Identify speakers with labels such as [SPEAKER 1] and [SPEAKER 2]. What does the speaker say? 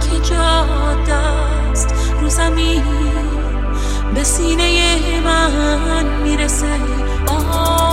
[SPEAKER 1] که جا است. رو زمین به سینه من می‌رسه. آه.